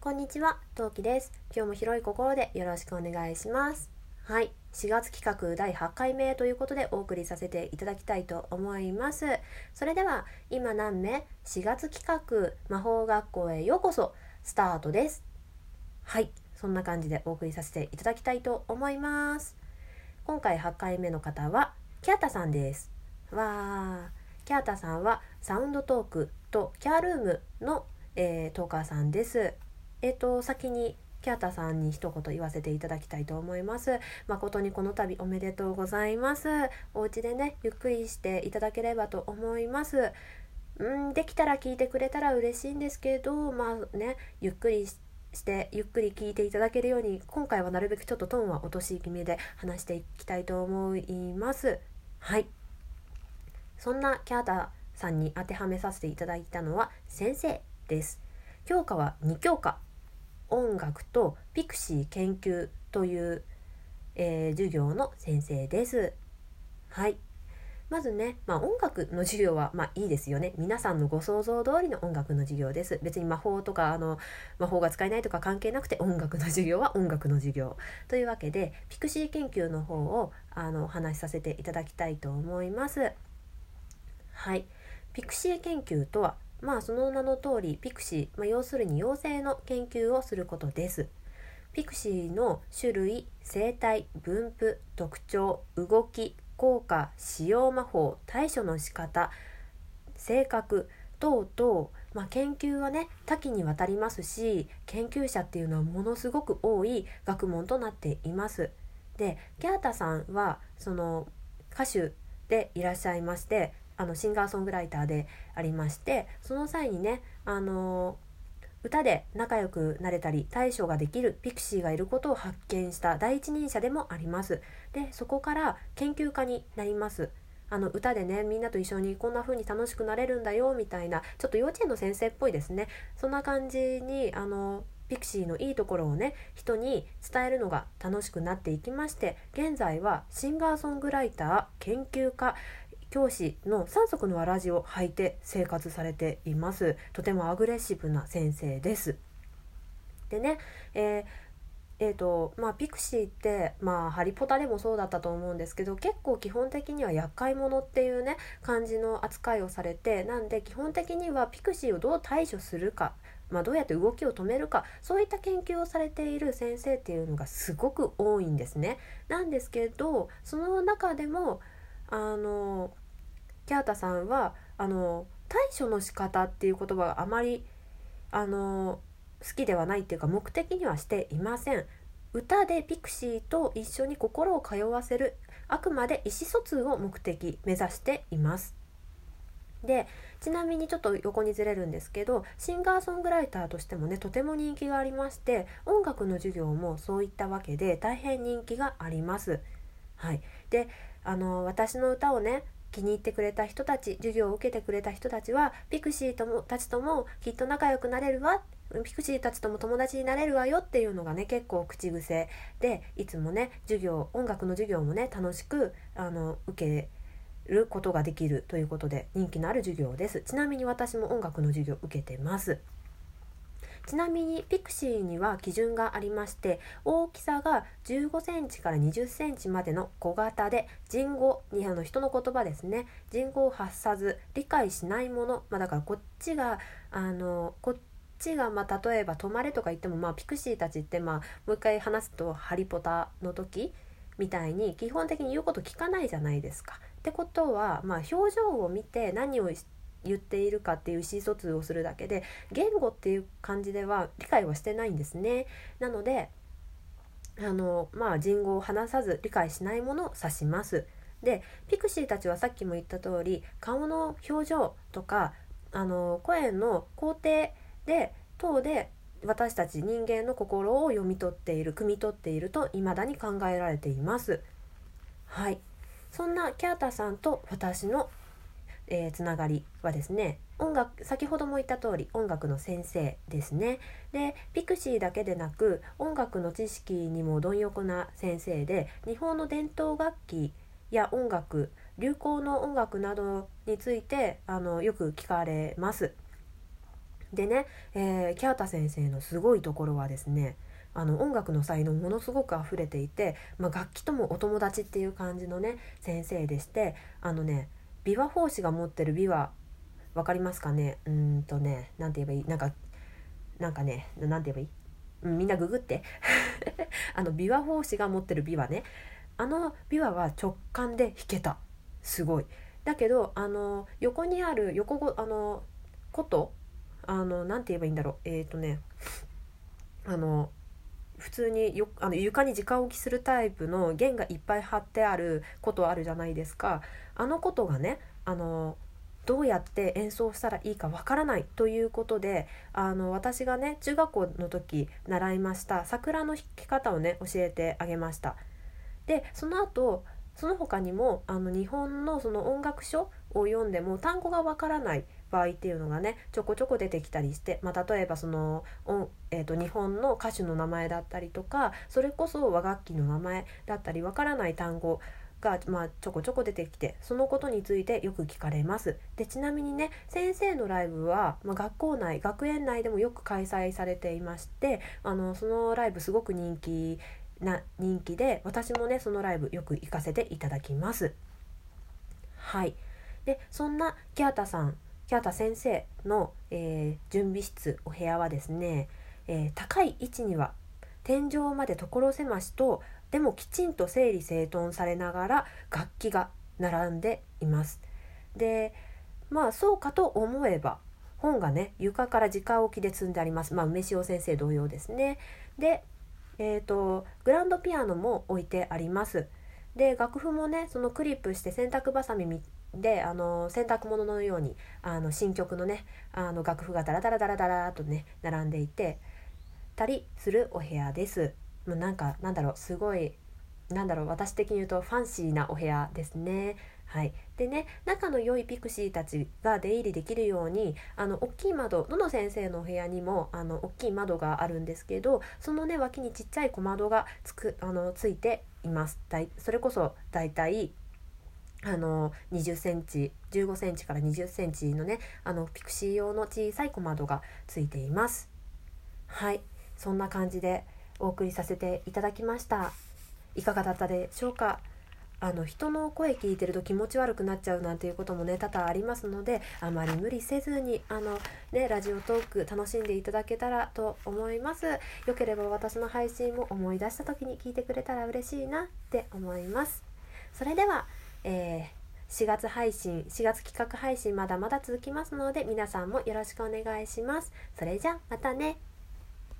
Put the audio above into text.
こんにちは、トウキです。今日も広い心でよろしくお願いします。はい、4月企画第8回目ということでお送りさせていただきたいと思います。それでは、今何目 ?4 月企画魔法学校へようこそスタートです。はい、そんな感じでお送りさせていただきたいと思います。今回8回目の方は、キャータさんです。わー、キャータさんはサウンドトークとキャールームの、えートーカーさんです。えっ、と先にキャータさんに一言言わせていただきたいと思います。誠にこの度おめでとうございます。お家でねゆっくりしていただければと思います。うんできたら聞いてくれたら嬉しいんですけどまあねゆっくりししてゆっくり聞いていただけるように今回はなるべくちょっとトーンは落とし気味で話していきたいと思います。はい。そんなキャータさんに当てはめさせていただいたのは先生です。教科は2教科音楽とピクシー研究という、えー授業の先生です。はい。まずね、まあ、音楽の授業はまあいいですよね。皆さんのご想像通りの音楽の授業です。別に魔法とかあの魔法が使えないとか関係なくて音楽の授業は音楽の授業というわけでピクシー研究の方をあのお話しさせていただきたいと思います。はい。ピクシー研究とはまあその名の通りピクシー、まあ、要するに妖精の研究をすることです。ピクシーの種類生態分布特徴動き効果使用魔法対処の仕方性格等々、まあ、研究はね多岐にわたりますし研究者っていうのはものすごく多い学問となっています。でギャータさんはその歌手でいらっしゃいましてあのシンガーソングライターでありましてその際にねあの歌で仲良くなれたり対処ができるピクシーがいることを発見した第一人者でもあります。でそこから研究家になります。あの歌でねみんなと一緒にこんな風に楽しくなれるんだよみたいなちょっと幼稚園の先生っぽいですね。そんな感じにあのピクシーのいいところをね人に伝えるのが楽しくなっていきまして現在はシンガーソングライター研究家教師の3足のわらじを履いて生活されていますとてもアグレッシブな先生ですでねえーえーとまあ、ピクシーって、まあ、ハリポタでもそうだったと思うんですけど結構基本的には厄介者っていうね感じの扱いをされてなんで基本的にはピクシーをどう対処するか、まあ、どうやって動きを止めるかそういった研究をされている先生っていうのがすごく多いんですね。なんですけどその中でもあのキャータさんはあの対処の仕方っていう言葉があまりあの好きではないっていうか目的にはしていません歌でピクシーと一緒に心を通わせるあくまで意思疎通を目的目指していますでちなみにちょっと横にずれるんですけどシンガーソングライターとしてもねとても人気がありまして音楽の授業もそういったわけで大変人気があります。はい、であの私の歌をね気に入ってくれた人たち授業を受けてくれた人たちはピクシーともたちともきっと仲良くなれるわピクシーたちとも友達になれるわよっていうのがね結構口癖。でいつもね授業音楽の授業もね楽しくあの受けることができるということで人気のある授業です。ちなみに私も音楽の授業受けてます。ちなみにピクシーには基準がありまして大きさが15センチから20センチまでの小型で人語にあの人の言葉ですね人語を発さず理解しないもの、まあ、だからこっちがあのこっちがまあ例えば「止まれ」とか言っても、まあ、ピクシーたちって、まあ、もう一回話すと「ハリポタ」の時みたいに基本的に言うこと聞かないじゃないですか。ってことは、まあ、表情を見て何を言っているかっていう意思疎通をするだけで言語っていう感じでは理解はしてないんですね。なのであのまあ人語を話さず理解しないものを指します。でピクシーたちはさっきも言った通り顔の表情とかあの声の工程で等で私たち人間の心を読み取っている汲み取っていると未だに考えられています。はいそんなキャータさんと私の、えーつながりはですね音楽先ほども言った通り音楽の先生ですねでピクシーだけでなく音楽の知識にも貪欲な先生で日本の伝統楽器や音楽流行の音楽などについてあのよく聞かれます。でね、えー、キャータ先生のすごいところはですねあの音楽の才能ものすごく溢れていて、まあ、楽器ともお友達っていう感じのね先生でしてあのね琵琶法師が持ってる琵琶分かりますかね？うんとね何て言えばいい？なんかなんかね何て言えばいい？うんみんなググって。あの琵琶法師が持ってる琵琶ね。あの琵琶は直感で弾けた。すごい。だけどあの横にある横ごあの琴あの何て言えばいいんだろう。えっ、ー、とねあの通によあの床に直置きするタイプの弦がいっぱい貼ってあることあるじゃないですかあのことがねあのどうやって演奏したらいいかわからないということであの私がね中学校の時習いました桜の弾き方をね教えてあげました。でその後その他にもあの日本のその音楽書を読んでも単語がわからない場合っていうのがねちょこちょこ出てきたりして、まあ、例えばその、えーと、日本の歌手の名前だったりとかそれこそ和楽器の名前だったりわからない単語が、まあ、ちょこちょこ出てきてそのことについてよく聞かれます。でちなみにね先生のライブは、まあ、学校内学園内でもよく開催されていましてあのそのライブすごく人気な人気で私もねそのライブよく行かせていただきます。はい。でそんなキャータさんキャータ先生の、えー、準備室お部屋はですね、えー、高い位置には天井まで所狭しとでもきちんと整理整頓されながら楽器が並んでいます。でまあそうかと思えば本がね床から直置きで積んであります。まあ梅塩先生同様ですね。で、えーと、グランドピアノも置いてあります。で楽譜もねそのクリップして洗濯ばさみであの洗濯物のようにあの新曲のねあの楽譜がダラダラダラダラとね並んでいてたりするお部屋です。もうなんかなんだろうすごいなんだろう私的に言うとファンシーなお部屋ですね。はい、でね仲の良いピクシーたちが出入りできるようにあの大きい窓どの先生のお部屋にもあの大きい窓があるんですけどそのね脇にちっちゃい小窓がつくあのついていますだいそれこそだいたいあの20センチ15センチから20センチのねあのピクシー用の小さい小窓がついています。はい。そんな感じでお送りさせていただきました。いかがだったでしょうか？あの人の声聞いてると気持ち悪くなっちゃうなんていうこともね多々ありますのであまり無理せずにあの、ね、ラジオトーク楽しんでいただけたらと思います。よければ私の配信も思い出した時に聞いてくれたら嬉しいなって思います。それでは、えー、4月配信4月企画配信まだまだ続きますので皆さんもよろしくお願いします。それじゃまたね。